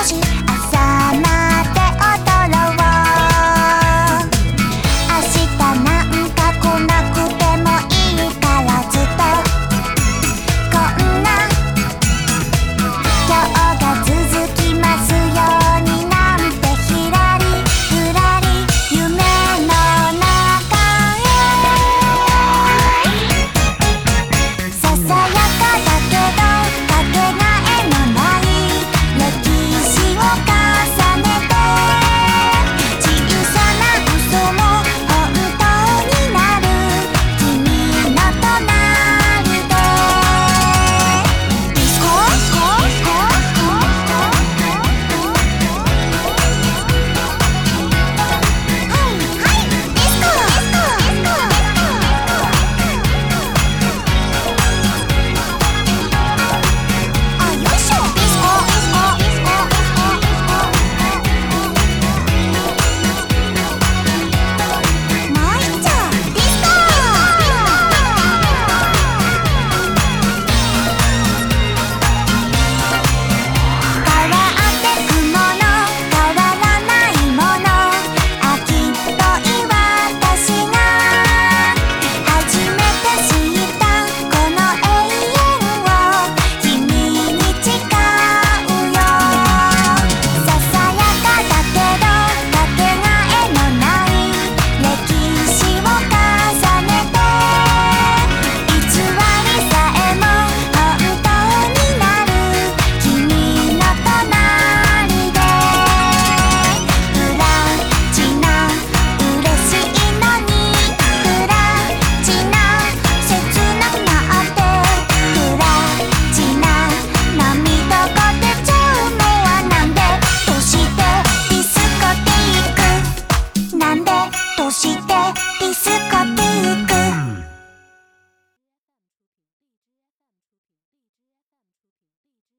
i'm emotion. てディスコ